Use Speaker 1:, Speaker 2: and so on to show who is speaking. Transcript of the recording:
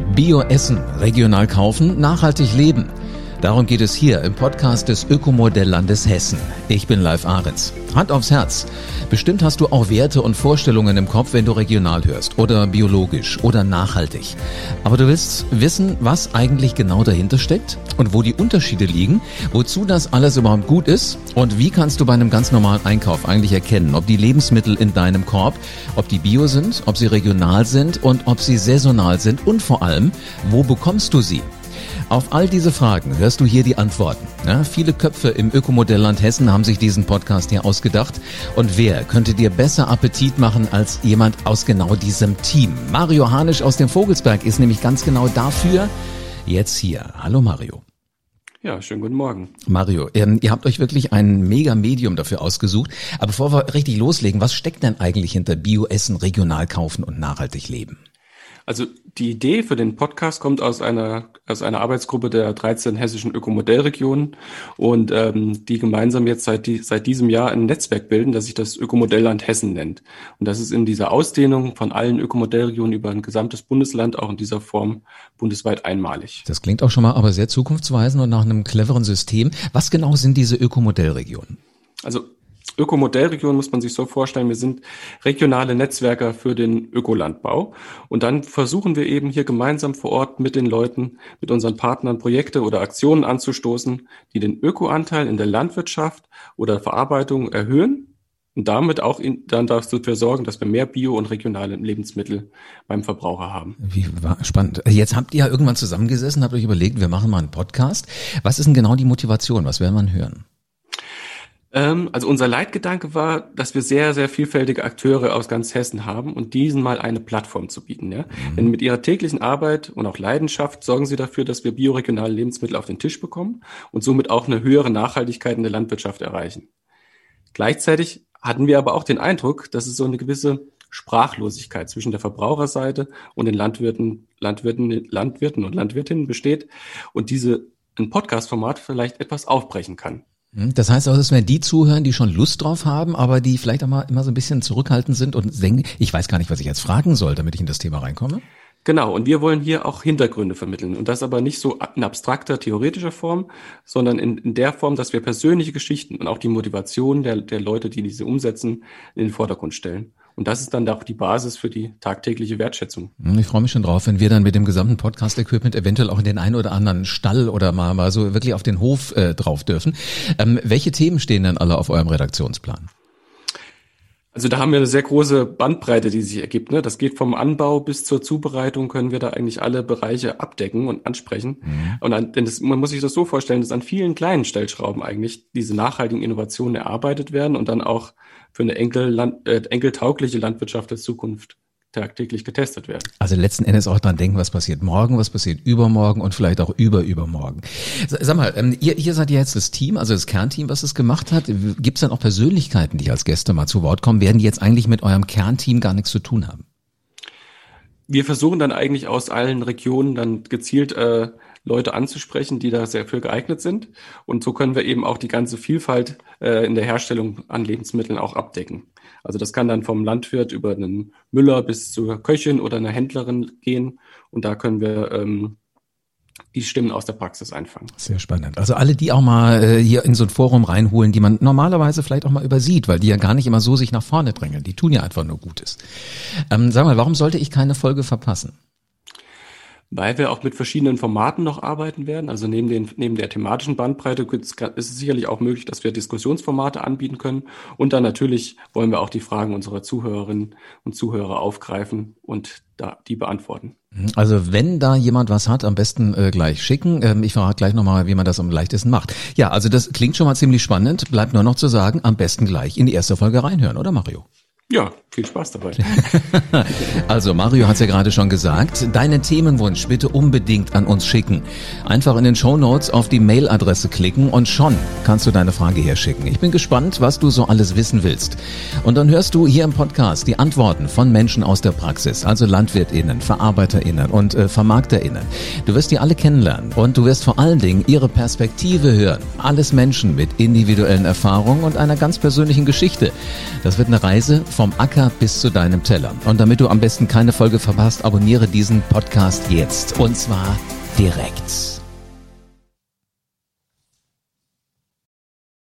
Speaker 1: Bio-Essen, regional kaufen, nachhaltig leben. Darum geht es hier im Podcast des Ökomodelllandes Hessen. Ich bin Live Ahrens. Hand aufs Herz. Bestimmt hast du auch Werte und Vorstellungen im Kopf, wenn du regional hörst oder biologisch oder nachhaltig. Aber du willst wissen, was eigentlich genau dahinter steckt und wo die Unterschiede liegen, wozu das alles überhaupt gut ist und wie kannst du bei einem ganz normalen Einkauf eigentlich erkennen, ob die Lebensmittel in deinem Korb, ob die bio sind, ob sie regional sind und ob sie saisonal sind und vor allem, wo bekommst du sie? Auf all diese Fragen hörst du hier die Antworten. Ja, viele Köpfe im Ökomodellland Hessen haben sich diesen Podcast hier ausgedacht. Und wer könnte dir besser Appetit machen als jemand aus genau diesem Team? Mario Hanisch aus dem Vogelsberg ist nämlich ganz genau dafür jetzt hier. Hallo Mario.
Speaker 2: Ja, schönen guten Morgen.
Speaker 1: Mario, ähm, ihr habt euch wirklich ein mega Medium dafür ausgesucht. Aber bevor wir richtig loslegen, was steckt denn eigentlich hinter Bioessen, regional kaufen und nachhaltig leben?
Speaker 2: Also die Idee für den Podcast kommt aus einer, aus einer Arbeitsgruppe der 13 hessischen Ökomodellregionen und ähm, die gemeinsam jetzt seit, die, seit diesem Jahr ein Netzwerk bilden, das sich das Ökomodellland Hessen nennt. Und das ist in dieser Ausdehnung von allen Ökomodellregionen über ein gesamtes Bundesland auch in dieser Form bundesweit einmalig.
Speaker 1: Das klingt auch schon mal aber sehr zukunftsweisend und nach einem cleveren System. Was genau sind diese Ökomodellregionen?
Speaker 2: Also Ökomodellregion muss man sich so vorstellen, wir sind regionale Netzwerker für den Ökolandbau. Und dann versuchen wir eben hier gemeinsam vor Ort mit den Leuten, mit unseren Partnern Projekte oder Aktionen anzustoßen, die den Ökoanteil in der Landwirtschaft oder Verarbeitung erhöhen und damit auch in, dann dafür sorgen, dass wir mehr Bio- und regionale Lebensmittel beim Verbraucher haben.
Speaker 1: Wie war spannend. Jetzt habt ihr ja irgendwann zusammengesessen, habt euch überlegt, wir machen mal einen Podcast. Was ist denn genau die Motivation? Was werden wir hören?
Speaker 2: Ähm, also unser Leitgedanke war, dass wir sehr, sehr vielfältige Akteure aus ganz Hessen haben und diesen mal eine Plattform zu bieten. Ja? Mhm. Denn mit ihrer täglichen Arbeit und auch Leidenschaft sorgen sie dafür, dass wir bioregionale Lebensmittel auf den Tisch bekommen und somit auch eine höhere Nachhaltigkeit in der Landwirtschaft erreichen. Gleichzeitig hatten wir aber auch den Eindruck, dass es so eine gewisse Sprachlosigkeit zwischen der Verbraucherseite und den Landwirten, Landwirten, Landwirten und Landwirtinnen besteht und diese ein Podcast-Format vielleicht etwas aufbrechen kann.
Speaker 1: Hm, das heißt auch, dass wir die zuhören, die schon Lust drauf haben, aber die vielleicht auch mal immer so ein bisschen zurückhaltend sind und denken, ich weiß gar nicht, was ich jetzt fragen soll, damit ich in das Thema reinkomme?
Speaker 2: Genau, und wir wollen hier auch Hintergründe vermitteln. Und das aber nicht so in abstrakter, theoretischer Form, sondern in, in der Form, dass wir persönliche Geschichten und auch die Motivation der, der Leute, die diese umsetzen, in den Vordergrund stellen. Und das ist dann auch die Basis für die tagtägliche Wertschätzung.
Speaker 1: Hm, ich freue mich schon drauf, wenn wir dann mit dem gesamten Podcast-Equipment eventuell auch in den einen oder anderen Stall oder mal, mal so wirklich auf den Hof äh, drauf dürfen. Ähm, welche Themen stehen denn alle auf eurem Redaktionsplan?
Speaker 2: Also da haben wir eine sehr große Bandbreite, die sich ergibt. Ne? Das geht vom Anbau bis zur Zubereitung, können wir da eigentlich alle Bereiche abdecken und ansprechen. Mhm. Und an, denn das, man muss sich das so vorstellen, dass an vielen kleinen Stellschrauben eigentlich diese nachhaltigen Innovationen erarbeitet werden und dann auch für eine enkel, Land, äh, enkeltaugliche Landwirtschaft der Zukunft tagtäglich getestet werden.
Speaker 1: Also letzten Endes auch dran denken, was passiert morgen, was passiert übermorgen und vielleicht auch überübermorgen. Sag mal, ähm, ihr, ihr seid ja jetzt das Team, also das Kernteam, was es gemacht hat. Gibt es dann auch Persönlichkeiten, die als Gäste mal zu Wort kommen? Werden die jetzt eigentlich mit eurem Kernteam gar nichts zu tun haben?
Speaker 2: Wir versuchen dann eigentlich aus allen Regionen dann gezielt äh, Leute anzusprechen, die da sehr für geeignet sind. Und so können wir eben auch die ganze Vielfalt äh, in der Herstellung an Lebensmitteln auch abdecken. Also das kann dann vom Landwirt über einen Müller bis zur Köchin oder einer Händlerin gehen. Und da können wir ähm, die Stimmen aus der Praxis einfangen.
Speaker 1: Sehr spannend. Also alle, die auch mal äh, hier in so ein Forum reinholen, die man normalerweise vielleicht auch mal übersieht, weil die ja gar nicht immer so sich nach vorne drängeln. Die tun ja einfach nur Gutes. Ähm, sag mal, warum sollte ich keine Folge verpassen?
Speaker 2: Weil wir auch mit verschiedenen Formaten noch arbeiten werden. Also neben, den, neben der thematischen Bandbreite ist es sicherlich auch möglich, dass wir Diskussionsformate anbieten können. Und dann natürlich wollen wir auch die Fragen unserer Zuhörerinnen und Zuhörer aufgreifen und da die beantworten.
Speaker 1: Also wenn da jemand was hat, am besten äh, gleich schicken. Ähm, ich verrate gleich nochmal, wie man das am leichtesten macht. Ja, also das klingt schon mal ziemlich spannend. Bleibt nur noch zu sagen, am besten gleich in die erste Folge reinhören, oder Mario?
Speaker 2: Ja, viel Spaß dabei.
Speaker 1: also Mario hat es ja gerade schon gesagt, deinen Themenwunsch bitte unbedingt an uns schicken. Einfach in den Show Notes auf die Mailadresse klicken und schon kannst du deine Frage herschicken. Ich bin gespannt, was du so alles wissen willst. Und dann hörst du hier im Podcast die Antworten von Menschen aus der Praxis, also LandwirtInnen, VerarbeiterInnen und äh, VermarkterInnen. Du wirst die alle kennenlernen und du wirst vor allen Dingen ihre Perspektive hören. Alles Menschen mit individuellen Erfahrungen und einer ganz persönlichen Geschichte. Das wird eine Reise von Vom Acker bis zu deinem Teller. Und damit du am besten keine Folge verpasst, abonniere diesen Podcast jetzt. Und zwar direkt.